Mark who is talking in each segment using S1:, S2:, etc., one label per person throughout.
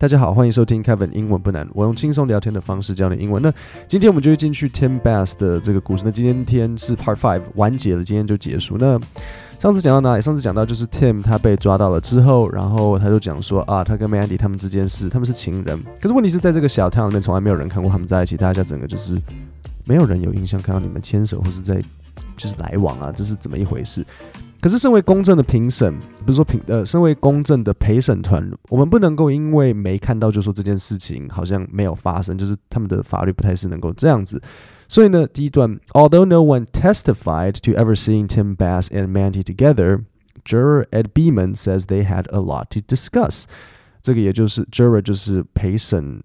S1: 大家好，欢迎收听 Kevin 英文不难，我用轻松聊天的方式教你英文。那今天我们就会进去 Tim Bass 的这个故事。那今天天是 Part Five 完结了，今天就结束。那上次讲到哪里？上次讲到就是 Tim 他被抓到了之后，然后他就讲说啊，他跟 Mandy 他们之间是他们是情人。可是问题是在这个小 town 里面，从来没有人看过他们在一起，大家整个就是没有人有印象看到你们牵手或是在就是来往啊，这是怎么一回事？可是，身为公正的评审，不是说评呃，身为公正的陪审团，我们不能够因为没看到就说这件事情好像没有发生，就是他们的法律不太是能够这样子。所以呢，第一段，Although no one testified to ever seeing Tim Bass and Mandy together, juror Ed Beeman says they had a lot to discuss。这个也就是 juror 就是陪审，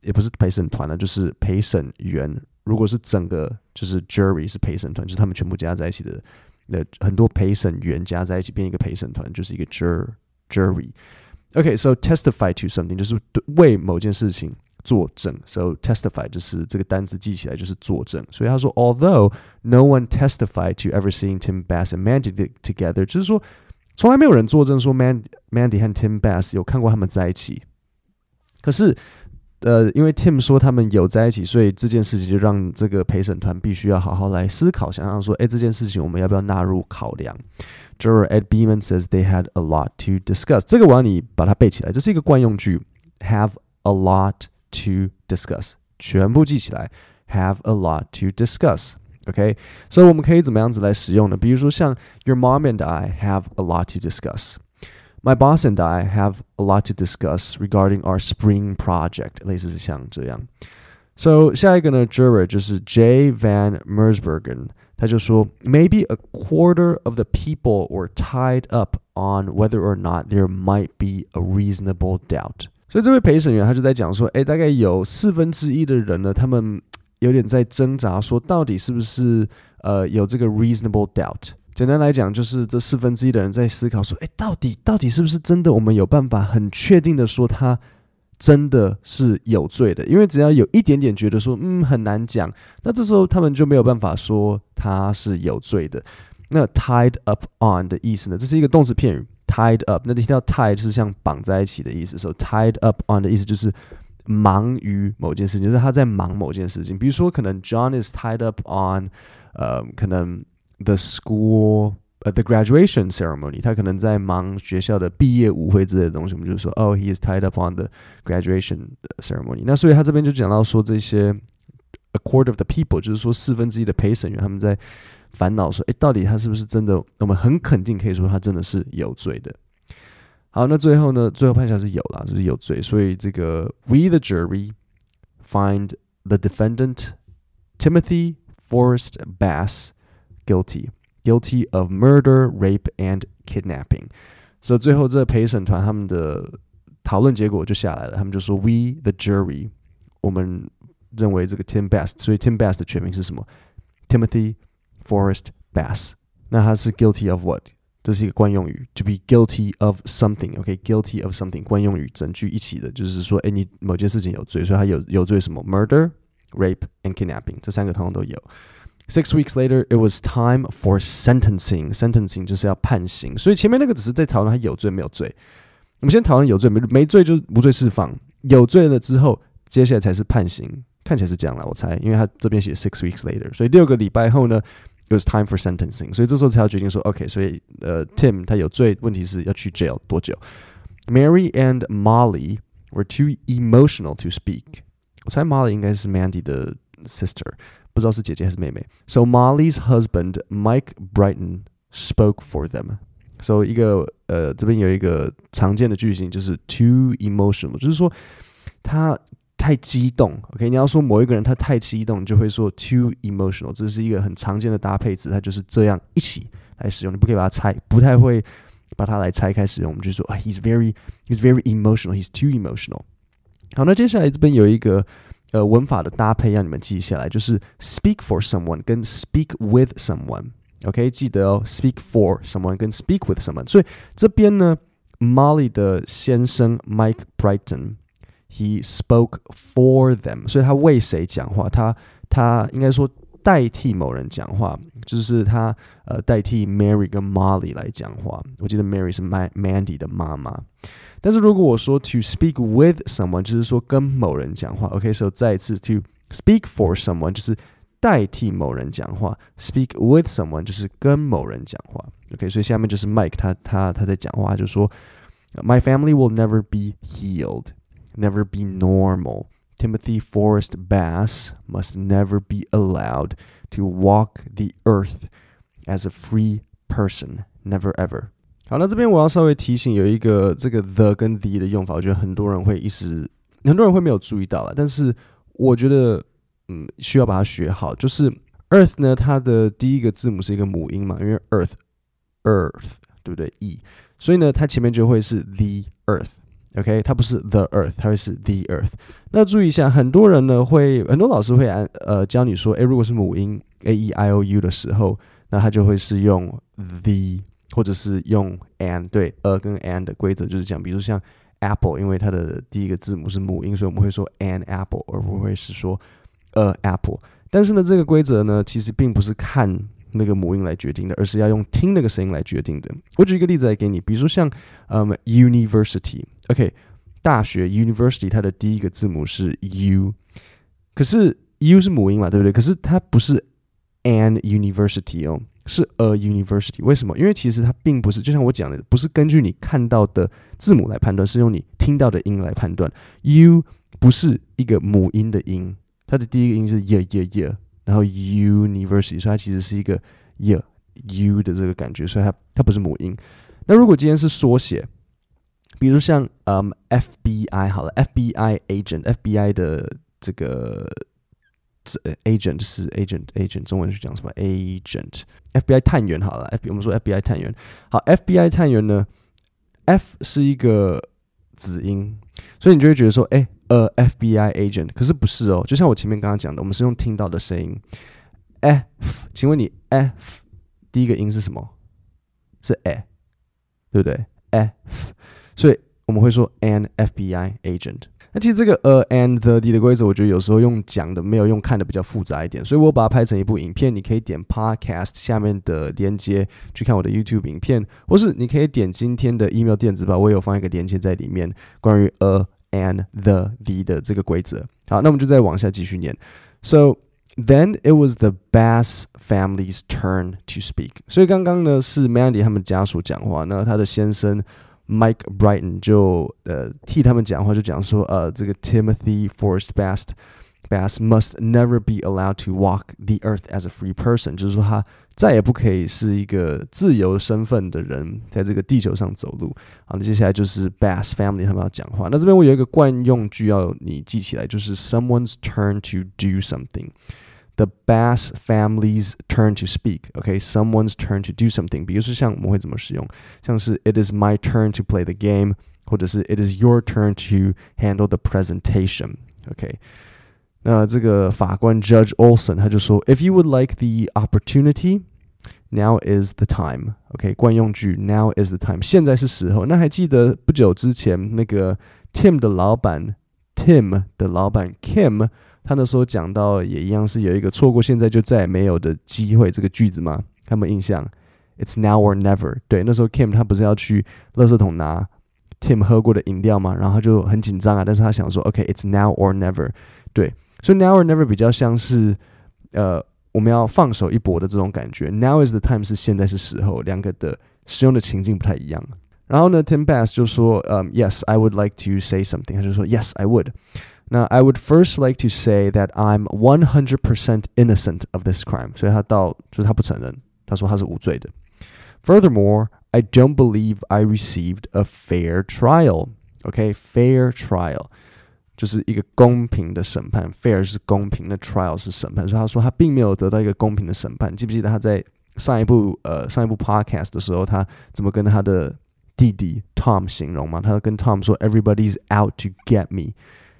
S1: 也不是陪审团了，就是陪审员。如果是整个就是 jury 是陪审团，就是他们全部加在一起的。那很多陪审员加在一起变一个陪审团，就是一个 jur jury。OK，so testify to something 就是为某件事情作证。So testify 就是这个单词记起来就是作证。所以他说，although no one testified to ever seeing Tim Bass and Mandy together，就是说从来没有人作证说 Mandy Mandy 和 Tim Bass 有看过他们在一起。可是。 呃，因为 Tim 说他们有在一起，所以这件事情就让这个陪审团必须要好好来思考，想想说，哎，这件事情我们要不要纳入考量？Juror Ed Beeman says they had a lot to discuss。这个我要你把它背起来，这是一个惯用句，have a lot to discuss，全部记起来，have a lot to discuss。OK，所以我们可以怎么样子来使用呢？比如说像 Your mom and I have a lot to discuss。My boss and I have a lot to discuss regarding our spring project，类似是像这样。So 下一个呢，juror 就是 J Van Mersbergen，他就说，Maybe a quarter of the people were tied up on whether or not there might be a reasonable doubt。所以这位陪审员他就在讲说，诶，大概有四分之一的人呢，他们有点在挣扎，说到底是不是呃有这个 reasonable doubt。 简单来讲，就是这四分之一的人在思考说：“诶，到底到底是不是真的？我们有办法很确定的说他真的是有罪的？因为只要有一点点觉得说，嗯，很难讲，那这时候他们就没有办法说他是有罪的。那 tied up on 的意思呢？这是一个动词片语，tied up。那你听到 tied 是像绑在一起的意思，所以 tied up on 的意思就是忙于某件事情，就是他在忙某件事情。比如说，可能 John is tied up on，呃，可能。The school, uh, the graduation ceremony，他可能在忙学校的毕业舞会之类的东西。我们就说，Oh, he is tied up on the graduation ceremony。那所以他这边就讲到说，这些 a quarter of the people，就是说四分之一的陪审员，他们在烦恼说，诶，到底他是不是真的？我们很肯定可以说他真的是有罪的。好，那最后呢，最后判下是有啦，就是有罪。所以这个 We the jury find the defendant Timothy Forrest Bass Guilty, guilty of murder, rape and kidnapping. 所以最后这个陪审团他们的讨论结果就下来了，他们就说：We the jury，我们认为这个 Tim Bass，所以 Tim Bass 的全名是什么？Timothy Forrest Bass。那他是 guilty of what？这是一个惯用语，to be guilty of something。OK，guilty of something，惯用语整句一起的，就是说，哎，你某件事情有罪，所以他有有罪什么？Murder, rape and kidnapping，这三个通通都有。 Six weeks later, it was time for sentencing. Sentencing 就是要判刑，所以前面那个只是在讨论他有罪没有罪。我们先讨论有罪没没罪，就无罪释放。有罪了之后，接下来才是判刑。看起来是这样了，我猜，因为他这边写 six weeks later，所以六个礼拜后呢，it was time for sentencing。所以这时候才要决定说，OK，所以呃，Tim 他有罪，问题是要去 jail 多久？Mary and Molly were too emotional to speak。我猜 Molly 应该是 Mandy 的 sister。 不知道是姐姐还是妹妹。So Molly's husband Mike Brighton spoke for them. So 一个呃，这边有一个常见的句型，就是 too emotional，就是说他太激动。OK，你要说某一个人他太激动，你就会说 too emotional。这是一个很常见的搭配词，它就是这样一起来使用。你不可以把它拆，不太会把它来拆开使用。我们就说啊，he's very he's very emotional. He's too emotional. 好，那接下来这边有一个。呃，文法的搭配让你们记下来，就是 speak for someone 跟 speak with someone。OK，记得哦，speak for someone 跟 speak with someone。所以这边呢，Molly 的先生 Mike Brighton，he spoke for them，所以他为谁讲话？他他应该说代替某人讲话，就是他呃代替 Mary 跟 Molly 来讲话。我记得 Mary 是 Mandy 的妈妈。但是如果我说 to speak with someone，就是说跟某人讲话。OK，so、okay, 再一次 to speak for someone 就是代替某人讲话，speak with someone 就是跟某人讲话。OK，所以下面就是 Mike 他他他在讲话，就说 My family will never be healed, never be normal. Timothy Forest Bass must never be allowed to walk the earth as a free person. Never ever. 好，那这边我要稍微提醒，有一个这个 the 跟 the 的用法，我觉得很多人会一时，很多人会没有注意到了。但是我觉得，嗯，需要把它学好。就是 earth 呢，它的第一个字母是一个母音嘛，因为 earth，earth，对不对？e，所以呢，它前面就会是 the earth。OK，它不是 the earth，它会是 the earth。那注意一下，很多人呢会，很多老师会按呃教你说，诶，如果是母音 a e i o u 的时候，那它就会是用 the 或者是用 an。对，a 跟 an 的规则就是讲。比如像 apple，因为它的第一个字母是母音，所以我们会说 an apple，而不会是说 a apple。但是呢，这个规则呢，其实并不是看。那个母音来决定的，而是要用听那个声音来决定的。我举一个例子来给你，比如说像嗯 OK，大学 university，它的第一个字母是 u，可是 u 是母音嘛，对不对？可是它不是 an university 哦，是 a university。为什么？因为其实它并不是，就像我讲的，不是根据你看到的字母来判断，是用你听到的音来判断。u 不是一个母音的音，它的第一个音是 y y y。然后 university，所以它其实是一个 y u 的这个感觉，所以它它不是母音。那如果今天是缩写，比如像嗯 FBI 好了，FBI agent，FBI 的这个这 agent 是 agent agent，中文是讲什么 agent？FBI 探员好了，FBI 我们说 FBI 探员，好 FBI 探员呢，F 是一个子音，所以你就会觉得说，哎。呃，FBI agent，可是不是哦，就像我前面刚刚讲的，我们是用听到的声音，F，请问你 F 第一个音是什么？是 A，对不对？F，所以我们会说 an FBI agent。那其实这个 a and the d 的规则，我觉得有时候用讲的没有用看的比较复杂一点，所以我把它拍成一部影片，你可以点 Podcast 下面的链接去看我的 YouTube 影片，或是你可以点今天的 email 电子报，我也有放一个链接在里面，关于 a。and the the 的这个规则，好，那我们就再往下继续念。So then it was the Bass family's turn to speak。所以刚刚呢是 Mandy 他们家属讲话，那他的先生 Mike Brighton 就呃替他们讲话，就讲说呃这个 Timothy Forrest Bass Bass must never be allowed to walk the earth as a free person，就是说他。再也不可以是一个自由身份的人，在这个地球上走路。好，那接下来就是 Bass Family 他们要讲话。那这边我有一个惯用句要你记起来，就是 Someone's turn to do something。The Bass family's turn to speak。OK，Someone's turn to do something。比如说像我们会怎么使用，像是 It is my turn to play the game，或者是 It is your turn to handle the presentation。OK。那这个法官 Judge Olson 他就说，If you would like the opportunity, now is the time. OK，惯用句 Now is the time，现在是时候。那还记得不久之前那个 Tim 的老板 Tim 的老板 Kim， 他那时候讲到也一样是有一个错过现在就再也没有的机会这个句子吗？他们印象？It's now or never。对，那时候 Kim 他不是要去垃圾桶拿 Tim 喝过的饮料吗？然后他就很紧张啊，但是他想说，OK，It's now or never。对。所以 now or never 比较像是，呃，我们要放手一搏的这种感觉。Now is the time 是现在是时候，两个的使用的情境不太一样。然后呢，Tim Bass 就说，嗯，Yes，I would like to say something。他就说，Yes，I would。那 I would first like to say that I'm one hundred percent innocent of this crime。所以他到就是他不承认，他说他是无罪的。Furthermore，I don't believe I received a fair trial。OK，fair trial。就是一个公平的审判，fair 是公平的，trial 是审判。所以他说他并没有得到一个公平的审判。记不记得他在上一部呃上一部 podcast 的时候，他怎么跟他的弟弟 Tom 形容吗？他跟 Tom 说，Everybody's out to get me。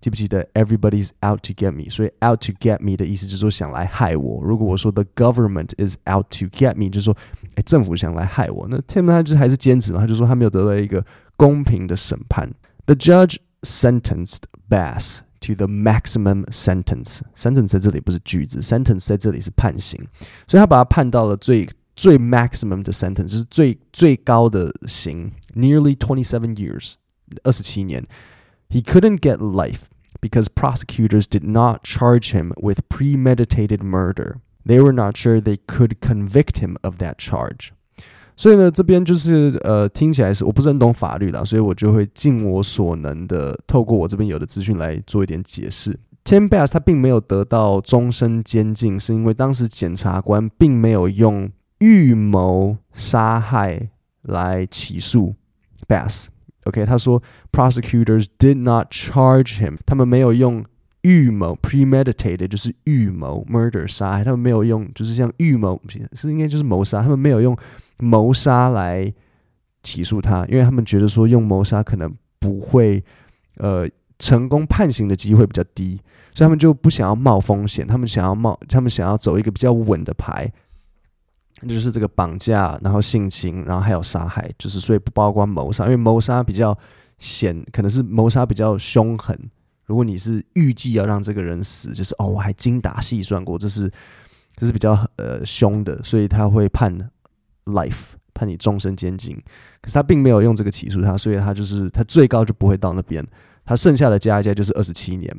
S1: 记不记得 Everybody's out to get me？所以 out to get me 的意思就是说想来害我。如果我说 The government is out to get me，就是说哎政府想来害我。那 Tim 他就是还是坚持嘛，他就说他没有得到一个公平的审判。The judge sentenced Bass to the maximum sentence. Sentence 在这里不是句子，sentence 在这里是判刑，所以他把他判到了最最 maximum 的 sentence，就是最最高的刑，nearly twenty seven years，二十七年。 He couldn't get life because prosecutors did not charge him with premeditated murder. They were not sure they could convict him of that charge. 所以呢，这边就是呃，听起来是我不是很懂法律啦，所以我就会尽我所能的透过我这边有的资讯来做一点解释。Tim Bass 他并没有得到终身监禁，是因为当时检察官并没有用预谋杀害来起诉 Bass。 OK，他说 prosecutors did not charge him，他们没有用预谋 premeditated 就是预谋 murder 杀害，他们没有用就是像预谋是应该就是谋杀，他们没有用。谋杀来起诉他，因为他们觉得说用谋杀可能不会，呃，成功判刑的机会比较低，所以他们就不想要冒风险，他们想要冒，他们想要走一个比较稳的牌，那就是这个绑架，然后性侵，然后还有杀害，就是所以不包括谋杀，因为谋杀比较显，可能是谋杀比较凶狠。如果你是预计要让这个人死，就是哦，我还精打细算过，这是这是比较呃凶的，所以他会判。Life 判你终身监禁，可是他并没有用这个起诉他，所以他就是他最高就不会到那边，他剩下的加一加就是二十七年。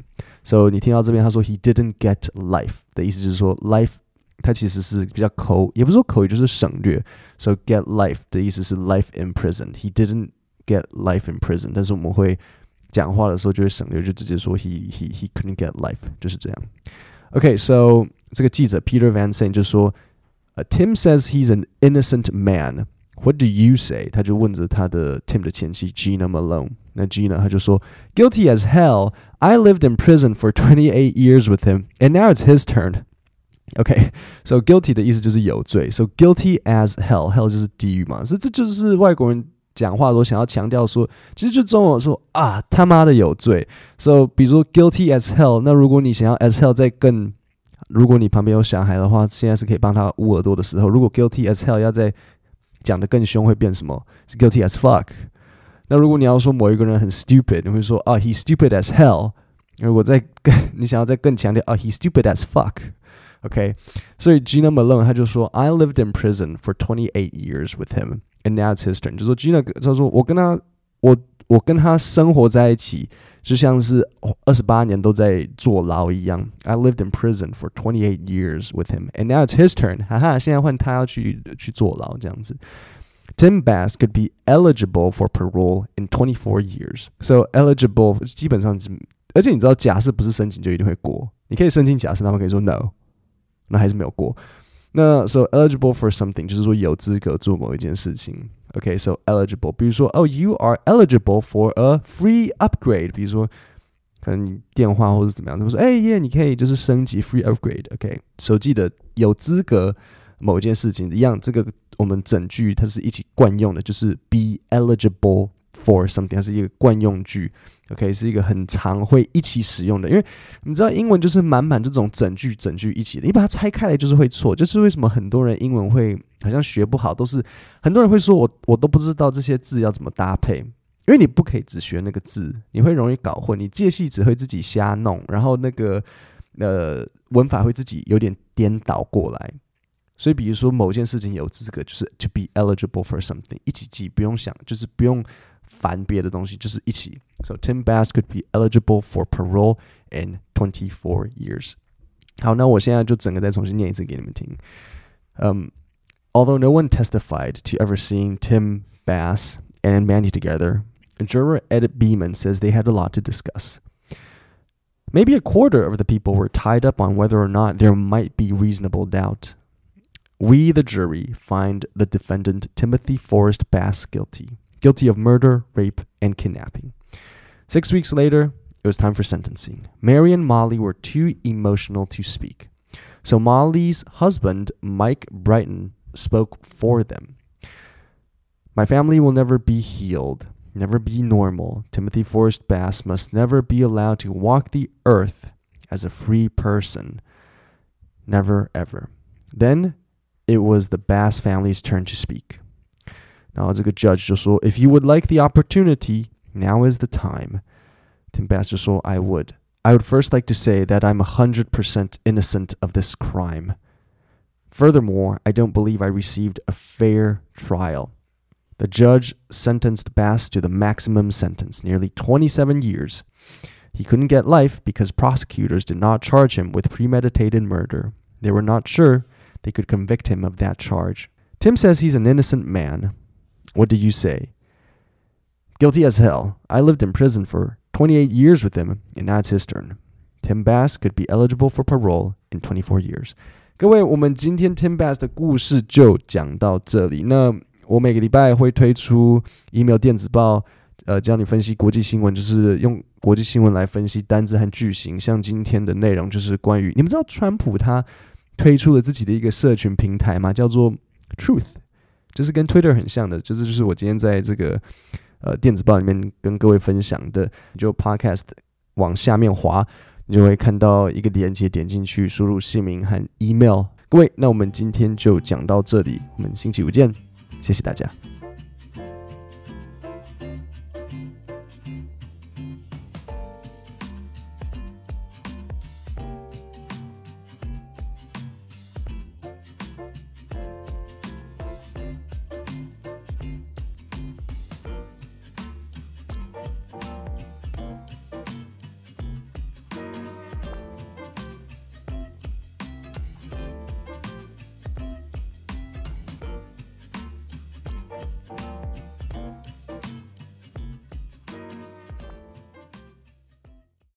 S1: 所以你听到这边他说 he didn't get life 的意思就是说 life 他其实是比较口，也不是说口语，就是省略。So get life 的意思是 life in prison。He didn't get life in prison，但是我们会讲话的时候就会省略，就直接说 he he he couldn't get life，就是这样。OK，so 这个记者 Peter Van Sant 就说。Tim says he's an innocent man. What do you say？他就问着他的 Tim 的前妻 Gina Malone。那 Gina 他就说，Guilty as hell. I lived in prison for twenty eight years with him, and now it's his turn. OK, so guilty 的意思就是有罪。So guilty as hell, hell 就是地狱嘛。所以这就是外国人讲话都想要强调说，其实就中文说啊他妈的有罪。So 比如说 guilty as hell，那如果你想要 as hell 再更如果你旁边有小孩的话，现在是可以帮他捂耳朵的时候。如果 guilty as hell 要再讲得更凶，会变什么？是 guilty as fuck。那如果你要说某一个人很 stupid，你会说啊 he's stupid as hell。如果再更你想要再更强调啊 he's stupid as fuck。OK，所以 Gina Malone 他就说，I lived in prison for twenty eight years with him, and now it's his turn。就说 Gina 他说我跟他我。我跟他生活在一起，就像是二十八年都在坐牢一样。I lived in prison for twenty eight years with him, and now it's his turn。哈哈，现在换他要去去坐牢这样子。Tim Bass could be eligible for parole in twenty four years. So eligible 基本上是，而且你知道，假释不是申请就一定会过，你可以申请假释，他们可以说 no， 那还是没有过。那 so eligible for something 就是说有资格做某一件事情。OK，so、eligible，比如说哦，you are eligible for a free upgrade，比如说可能你电话或者怎么样，他们说哎耶，你可以就是升级 free upgrade。OK，手机的有资格某一件事情一样，这个我们整句它是一起惯用的，就是 be eligible。For something，它是一个惯用句，OK，是一个很常会一起使用的。因为你知道英文就是满满这种整句整句一起的，你把它拆开来就是会错。就是为什么很多人英文会好像学不好，都是很多人会说我我都不知道这些字要怎么搭配，因为你不可以只学那个字，你会容易搞混，你介系只会自己瞎弄，然后那个呃文法会自己有点颠倒过来。所以比如说某件事情有资格，就是 to be eligible for something，一起记，不用想，就是不用。烦别的东西，就是一起。So Tim Bass could be eligible for parole in twenty four years。好，那我现在就整个再重新念一次给你们听。Um, although no one testified to ever seeing Tim Bass and Mandy together, juror Ed Beeman says they had a lot to discuss. Maybe a quarter of the people were tied up on whether or not there might be reasonable doubt. We, the jury, find the defendant Timothy Forrest Bass guilty guilty of murder, rape, and kidnapping. Six weeks later, it was time for sentencing. Mary and Molly were too emotional to speak. So Molly's husband, Mike Brighton, spoke for them. My family will never be healed, never be normal. Timothy Forrest Bass must never be allowed to walk the earth as a free person. Never, ever. Then it was the Bass family's turn to speak. 然后这个 judge 就说，If you would like the opportunity, now is the time. Tim Bass 就说，I would. I would first like to say that I'm 100% innocent of this crime. Furthermore, I don't believe I received a fair trial. The judge sentenced Bass to the maximum sentence, nearly 27 years. He couldn't get life because prosecutors did not charge him with premeditated murder. They were not sure they could convict him of that charge. Tim says he's an innocent man. What do you say? Guilty as hell. I lived in prison for 28 years with him, and now it's his turn. Tim Bass could be eligible for parole in 24 years. 各位，我们今天 Tim Bass 的故事就讲到这里。那我每个礼拜会推出 email 电子报，呃，教你分析国际新闻，就是用国际新闻来分析单字和句型。像今天的内容就是关于，你们知道川普他推出了自己的一个社群平台吗？叫做 Truth，就是跟 Twitter 很像的，就是就是我今天在这个。呃，电子报里面跟各位分享的，就 Podcast 往下面滑，你就会看到一个连接，点进去，输入姓名和 email。各位，那我们今天就讲到这里，我们星期五见，谢谢大家。